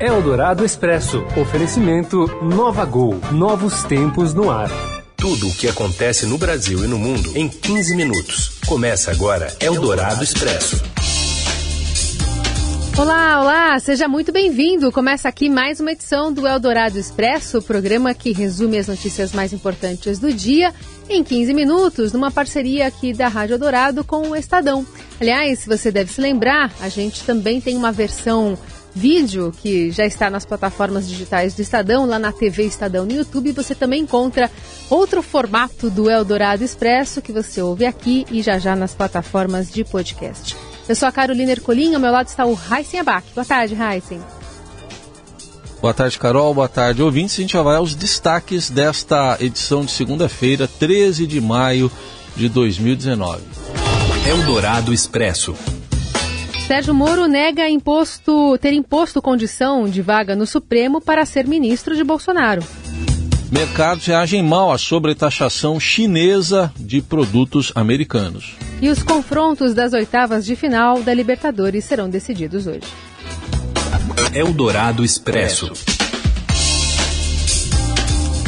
Eldorado Expresso. Oferecimento Nova Gol. Novos tempos no ar. Tudo o que acontece no Brasil e no mundo em 15 minutos. Começa agora Eldorado Expresso. Olá, olá, seja muito bem-vindo. Começa aqui mais uma edição do Eldorado Expresso, o programa que resume as notícias mais importantes do dia em 15 minutos, numa parceria aqui da Rádio Eldorado com o Estadão. Aliás, você deve se lembrar, a gente também tem uma versão vídeo que já está nas plataformas digitais do Estadão, lá na TV Estadão no YouTube. Você também encontra outro formato do Eldorado Expresso que você ouve aqui e já já nas plataformas de podcast. Eu sou a Carolina Ercolim, ao meu lado está o Heisen Abac. Boa tarde, Heisen. Boa tarde, Carol. Boa tarde, ouvintes. A gente já vai aos destaques desta edição de segunda-feira, 13 de maio de 2019. Eldorado Expresso. Sérgio Moro nega imposto, ter imposto condição de vaga no Supremo para ser ministro de Bolsonaro. Mercados reagem mal à sobretaxação chinesa de produtos americanos. E os confrontos das oitavas de final da Libertadores serão decididos hoje. Eldorado Expresso.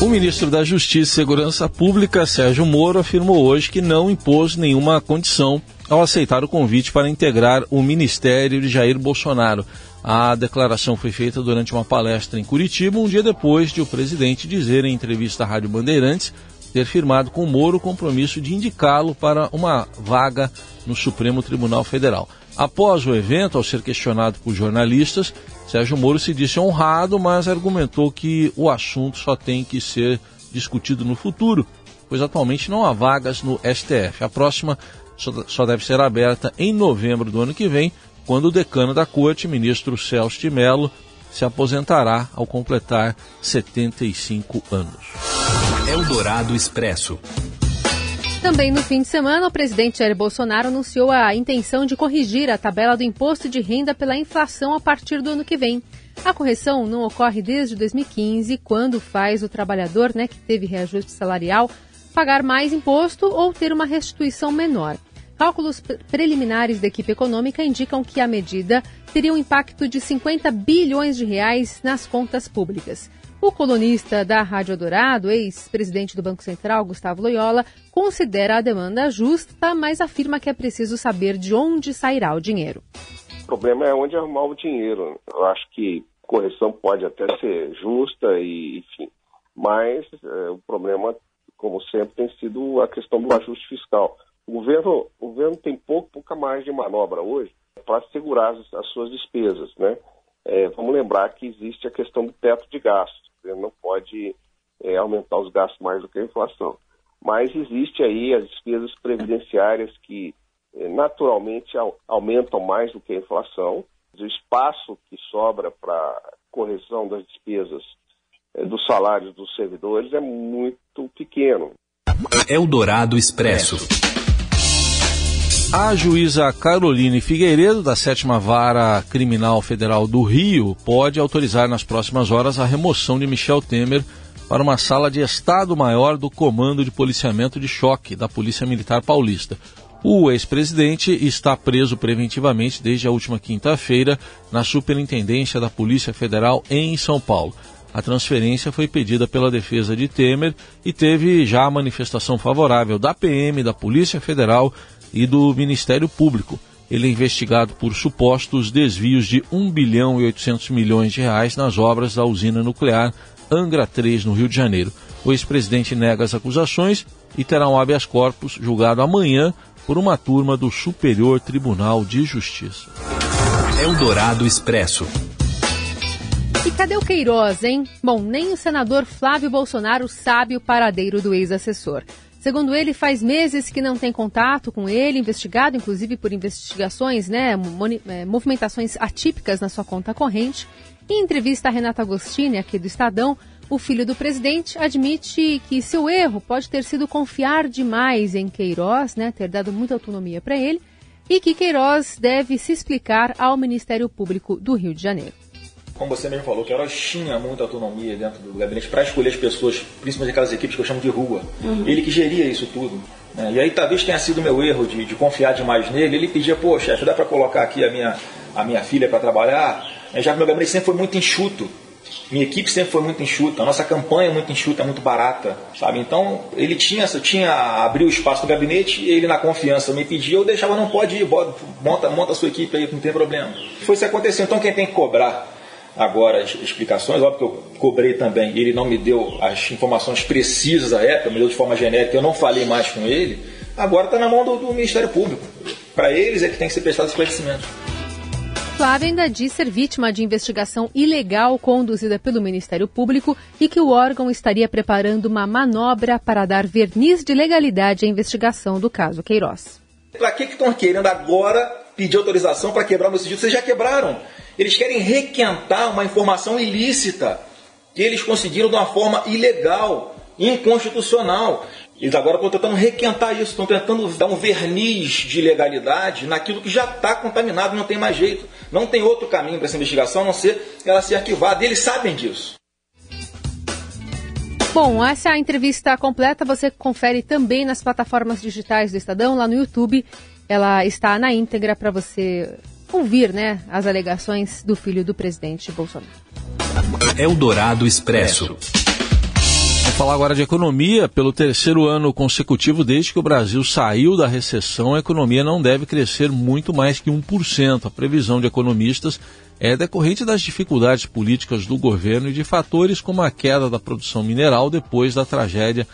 O ministro da Justiça e Segurança Pública, Sérgio Moro, afirmou hoje que não impôs nenhuma condição ao aceitar o convite para integrar o ministério de Jair Bolsonaro. A declaração foi feita durante uma palestra em Curitiba, um dia depois de o presidente dizer em entrevista à Rádio Bandeirantes ter firmado com Moro o compromisso de indicá-lo para uma vaga no Supremo Tribunal Federal. Após o evento, ao ser questionado por jornalistas, Sérgio Moro se disse honrado, mas argumentou que o assunto só tem que ser discutido no futuro, pois atualmente não há vagas no STF. A próxima só deve ser aberta em novembro do ano que vem, quando o decano da corte, ministro Celso de Mello, se aposentará ao completar 75 anos. Eldorado Expresso. Também no fim de semana, o presidente Jair Bolsonaro anunciou a intenção de corrigir a tabela do imposto de renda pela inflação a partir do ano que vem. A correção não ocorre desde 2015, quando faz o trabalhador, né, que teve reajuste salarial, pagar mais imposto ou ter uma restituição menor. Cálculos preliminares da equipe econômica indicam que a medida teria um impacto de 50 bilhões de reais nas contas públicas. O colunista da Rádio Dourado, ex-presidente do Banco Central, Gustavo Loyola, considera a demanda justa, mas afirma que é preciso saber de onde sairá o dinheiro. O problema é onde arrumar o dinheiro. Eu acho que correção pode até ser justa e, enfim, mas é, o problema como sempre, tem sido a questão do ajuste fiscal. O governo, o governo tem pouco, pouca margem de manobra hoje para segurar as, as, suas despesas. Né? É, vamos lembrar que existe a questão do teto de gastos. Ele não pode é, aumentar os gastos mais do que a inflação. Mas existe aí as despesas previdenciárias que é, naturalmente aumentam mais do que a inflação. O espaço que sobra para correção das despesas é, dos salários dos servidores é muito pequeno. Eldorado Expresso. A juíza Caroline Figueiredo, da sétima vara criminal federal do Rio, pode autorizar nas próximas horas a remoção de Michel Temer para uma sala de Estado-Maior do Comando de Policiamento de Choque da Polícia Militar Paulista. O ex-presidente está preso preventivamente desde a última quinta-feira na Superintendência da Polícia Federal em São Paulo. A transferência foi pedida pela defesa de Temer e teve já a manifestação favorável da PM, da Polícia Federal e do Ministério Público. Ele é investigado por supostos desvios de 1 bilhão e 800 milhões de reais nas obras da usina nuclear Angra 3, no Rio de Janeiro. O ex-presidente nega as acusações e terá um habeas corpus julgado amanhã por uma turma do Superior Tribunal de Justiça. Eldorado Expresso. E cadê o Queiroz, hein? Bom, nem o senador Flávio Bolsonaro sabe o paradeiro do ex-assessor. Segundo ele, faz meses que não tem contato com ele, investigado inclusive por investigações, né, é, movimentações atípicas na sua conta corrente. Em entrevista a Renata Agostini, aqui do Estadão, o filho do presidente admite que seu erro pode ter sido confiar demais em Queiroz, né, ter dado muita autonomia para ele, e que Queiroz deve se explicar ao Ministério Público do Rio de Janeiro como você mesmo falou, que ela tinha muita autonomia dentro do gabinete para escolher as pessoas, principalmente aquelas equipes que eu chamo de rua. Uhum. Ele que geria isso tudo. Né? E aí talvez tenha sido meu erro de, de confiar demais nele. Ele pedia, pô, chefe, dá para colocar aqui a minha, a minha filha para trabalhar? É, já que meu gabinete sempre foi muito enxuto. Minha equipe sempre foi muito enxuta, a nossa campanha é muito enxuta, é muito barata, sabe? Então ele tinha, tinha abriu o espaço do gabinete, ele na confiança me pedia, eu deixava, não pode ir, monta, monta a sua equipe aí, não tem problema. Foi isso que aconteceu. Então quem tem que cobrar agora as explicações, óbvio que eu cobrei também, ele não me deu as informações precisas à época, me deu de forma genérica, eu não falei mais com ele, agora está na mão do, do Ministério Público. Para eles é que tem que ser prestado esclarecimento. Flávio ainda diz ser vítima de investigação ilegal conduzida pelo Ministério Público e que o órgão estaria preparando uma manobra para dar verniz de legalidade à investigação do caso Queiroz. Para que estão querendo agora pedir autorização para quebrar meu sigilo? Vocês já quebraram. Eles querem requentar uma informação ilícita que eles conseguiram de uma forma ilegal, inconstitucional. Eles agora estão tentando requentar isso, estão tentando dar um verniz de legalidade naquilo que já está contaminado, não tem mais jeito. Não tem outro caminho para essa investigação a não ser ela ser arquivada. E eles sabem disso. Bom, essa entrevista completa você confere também nas plataformas digitais do Estadão, lá no YouTube. Ela está na íntegra para você ouvir né, as alegações do filho do presidente Bolsonaro. Eldorado Expresso. Vamos falar agora de economia. Pelo terceiro ano consecutivo, desde que o Brasil saiu da recessão, a economia não deve crescer muito mais que 1%. A previsão de economistas é decorrente das dificuldades políticas do governo e de fatores como a queda da produção mineral depois da tragédia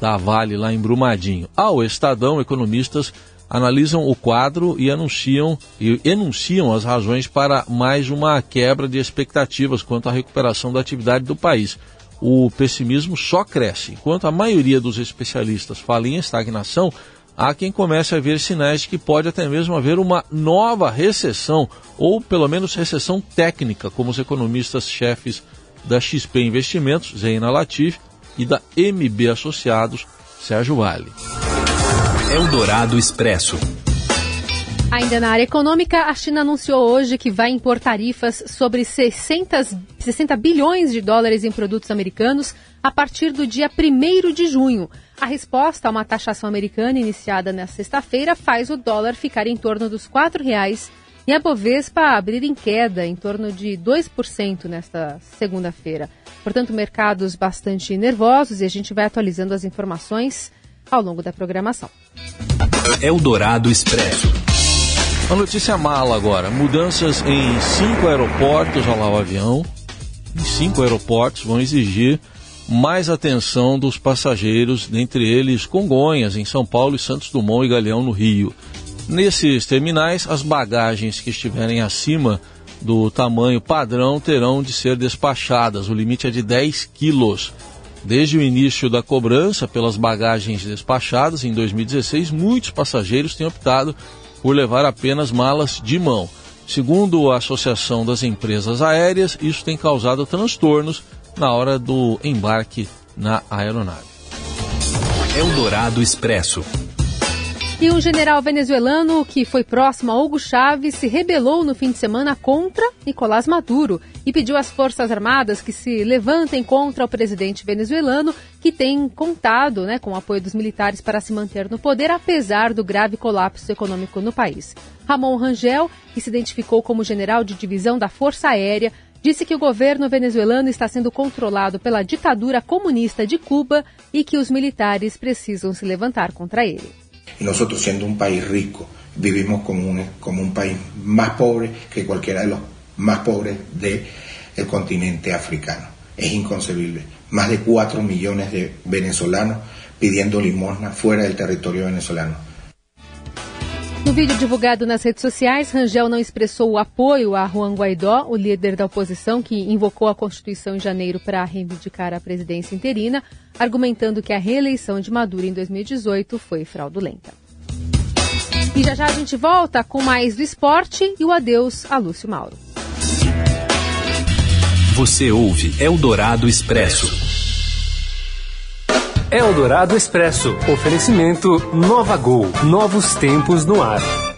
da Vale lá em Brumadinho. Ao Estadão, economistas analisam o quadro e anunciam, e enunciam as razões para mais uma quebra de expectativas quanto à recuperação da atividade do país. O pessimismo só cresce. Enquanto a maioria dos especialistas fala em estagnação, há quem comece a ver sinais de que pode até mesmo haver uma nova recessão, ou pelo menos recessão técnica, como os economistas-chefes da XP Investimentos, Zeina Latif, e da MB Associados, Sérgio Vale. Eldorado Expresso. Ainda na área econômica, a China anunciou hoje que vai impor tarifas sobre 60, 60 bilhões de dólares em produtos americanos a partir do dia 1 de junho. A resposta a uma taxação americana iniciada na sexta-feira faz o dólar ficar em torno dos R$ 4,00 e a Bovespa abrir em queda em torno de 2% nesta segunda-feira. Portanto, mercados bastante nervosos e a gente vai atualizando as informações ao longo da programação. Eldorado Expresso. Uma notícia mala agora. Mudanças em cinco aeroportos, olha lá o avião, em cinco aeroportos vão exigir mais atenção dos passageiros, dentre eles Congonhas, em São Paulo, e Santos Dumont e Galeão, no Rio. Nesses terminais, as bagagens que estiverem acima do tamanho padrão terão de ser despachadas. O limite é de 10 quilos. Desde o início da cobrança pelas bagagens despachadas em 2016, muitos passageiros têm optado por levar apenas malas de mão. Segundo a Associação das Empresas Aéreas, isso tem causado transtornos na hora do embarque na aeronave. Eldorado Expresso. E um general venezuelano que foi próximo a Hugo Chávez se rebelou no fim de semana contra Nicolás Maduro e pediu às Forças Armadas que se levantem contra o presidente venezuelano, que tem contado né, com o apoio dos militares para se manter no poder, apesar do grave colapso econômico no país. Ramon Rangel, que se identificou como general de divisão da Força Aérea, disse que o governo venezuelano está sendo controlado pela ditadura comunista de Cuba e que os militares precisam se levantar contra ele. Y nosotros siendo un país rico, vivimos como un, como un país más pobre que cualquiera de los más pobres del de continente africano. Es inconcebible. Más de 4 millones de venezolanos pidiendo limosna fuera del territorio venezolano. Vídeo divulgado nas redes sociais, Rangel não expressou o apoio a Juan Guaidó, o líder da oposição que invocou a Constituição em janeiro para reivindicar a presidência interina, argumentando que a reeleição de Maduro em 2018 foi fraudulenta. E já já a gente volta com mais do esporte e o adeus a Lúcio Mauro. Você ouve Eldorado Expresso. Eldorado Expresso. Oferecimento Nova Gol. Novos tempos no ar.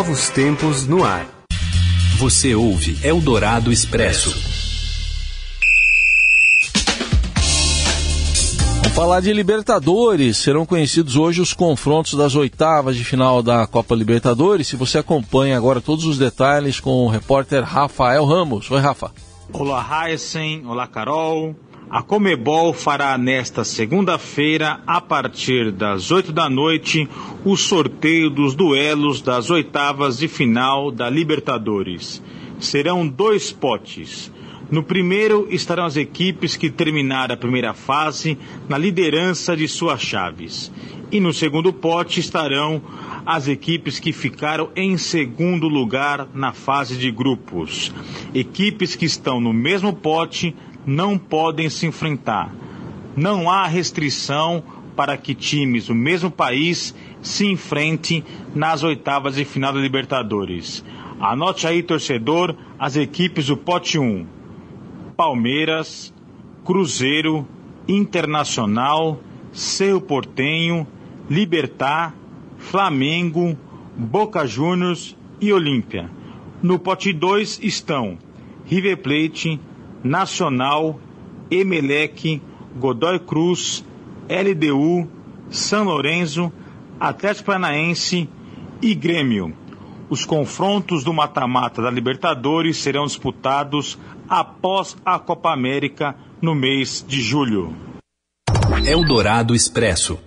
Novos tempos no ar. Você ouve Eldorado Expresso. Vamos falar de Libertadores. Serão conhecidos hoje os confrontos das oitavas de final da Copa Libertadores. Se você acompanha agora todos os detalhes com o repórter Rafael Ramos. Oi, Rafa. Olá, Heisen. Olá, Carol. A Comebol fará nesta segunda-feira, a partir das 8 da noite, o sorteio dos duelos das oitavas de final da Libertadores. Serão dois potes. No primeiro estarão as equipes que terminaram a primeira fase na liderança de suas chaves. E no segundo pote estarão as equipes que ficaram em segundo lugar na fase de grupos. Equipes que estão no mesmo pote não podem se enfrentar. Não há restrição para que times do mesmo país se enfrentem nas oitavas de final da Libertadores. Anote aí, torcedor, as equipes do pote 1: Palmeiras, Cruzeiro, Internacional, Cerro Portenho, Libertar, Flamengo, Boca Juniors e Olímpia. No pote 2 estão River Plate, Nacional, Emelec, Godoy Cruz, LDU, São Lourenço, Atlético Paranaense e Grêmio. Os confrontos do mata-mata da Libertadores serão disputados após a Copa América no mês de julho. Eldorado Expresso.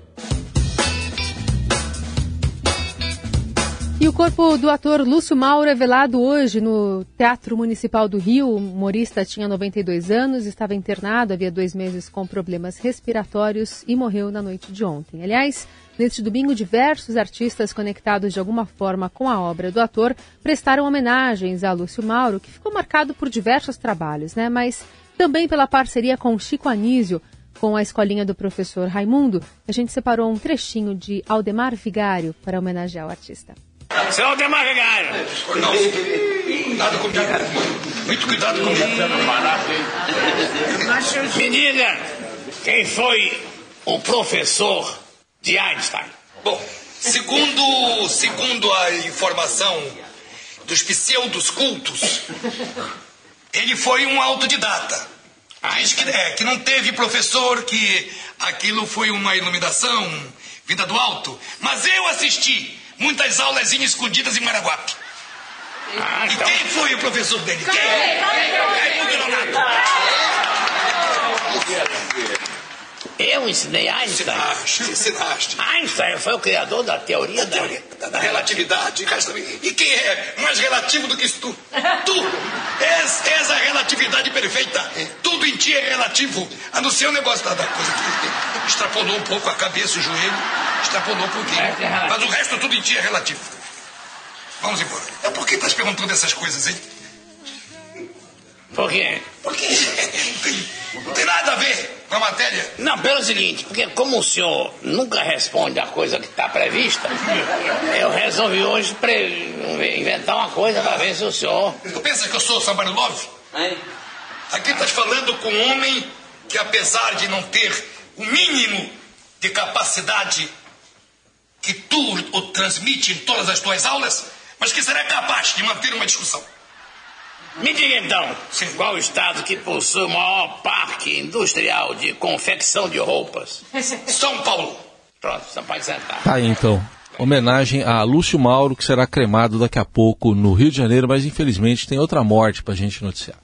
E o corpo do ator Lúcio Mauro é velado hoje no Teatro Municipal do Rio. O humorista tinha 92 anos, estava internado havia dois meses com problemas respiratórios e morreu na noite de ontem. Aliás, neste domingo, diversos artistas conectados de alguma forma com a obra do ator prestaram homenagens a Lúcio Mauro, que ficou marcado por diversos trabalhos, né? mas também pela parceria com Chico Anísio, com a escolinha do professor Raimundo. A gente separou um trechinho de Aldemar Vigário para homenagear o artista. Aldemar Vigário. Não, cuidado comigo. Muito cuidado comigo. Me diga, quem foi o professor de Einstein? Bom, segundo, segundo a informação dos pseudos cultos, ele foi um autodidata. Diz que, é, que não teve professor, que aquilo foi uma iluminação vinda do alto. Mas eu assisti muitas aulas escondidas em Maraguape. Ah, então... E quem foi o professor dele? Quem? Raimundo Nonato. Eu ensinei Einstein. Ensinaste, ensinaste. Einstein foi o criador da teoria da, teoria, da, da relatividade. E quem é mais relativo do que tu? Tu és, és a relatividade perfeita. Tudo em ti é relativo. A não ser o negócio da, da coisa que extrapolou um pouco a cabeça, o joelho. Extrapolou um pouquinho. É Mas o resto tudo em ti é relativo. Vamos embora. É por que estás perguntando essas coisas, hein? Por quê? Porque não tem nada a ver com a matéria. Não, pelo seguinte, porque como o senhor nunca responde a coisa que está prevista, eu resolvi hoje pre... inventar uma coisa para ver se o senhor. Tu pensa que eu sou Somebody Love? Hein? Aqui estás falando com um homem que, apesar de não ter o mínimo de capacidade que tu o transmite em todas as tuas aulas, mas que será capaz de manter uma discussão. Me diga então, qual o estado que possui o maior parque industrial de confecção de roupas? São Paulo. Pronto, você pode sentar. Tá aí então. Homenagem a Lúcio Mauro, que será cremado daqui a pouco no Rio de Janeiro, mas infelizmente tem outra morte pra gente noticiar.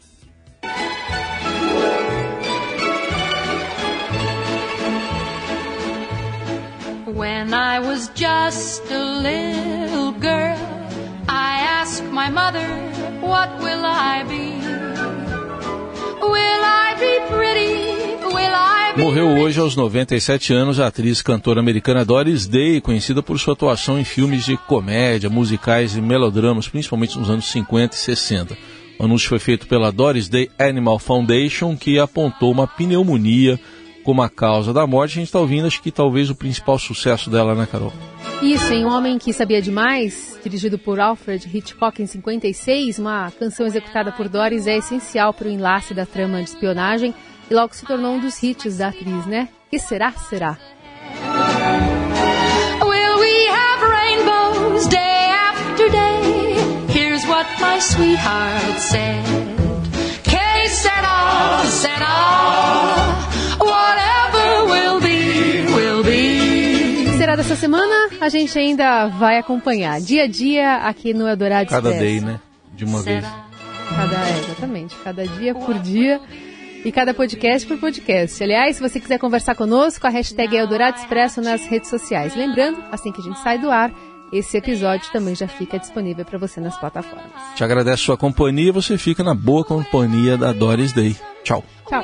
Was just a little girl, I asked my mother what will I be? Will I be pretty? Will I Morreu hoje aos 97 anos a atriz cantora americana Doris Day, conhecida por sua atuação em filmes de comédia, musicais e melodramas, principalmente nos anos 50 e 60. O anúncio foi feito pela Doris Day Animal Foundation, que apontou uma pneumonia como a causa da morte. A gente está ouvindo, acho que talvez o principal sucesso dela, né, Carol? Isso, em Um Homem que Sabia Demais, dirigido por Alfred Hitchcock em 56, uma canção executada por Doris é essencial para o enlace da trama de espionagem e logo se tornou um dos hits da atriz, né? Que será, será? Will we have rainbows day after day? Here's what my sweetheart said. Dessa semana? A gente ainda vai acompanhar dia a dia aqui no Eldorado Cada Express. day, né? De uma Será? vez. Cada, é, exatamente. Cada dia por dia e cada podcast por podcast. Aliás, se você quiser conversar conosco, a hashtag é Eldorado Expresso nas redes sociais. Lembrando, assim que a gente sai do ar, esse episódio também já fica disponível para você nas plataformas. Te agradeço a sua companhia e você fica na boa companhia da Doris Day. Tchau. Tchau.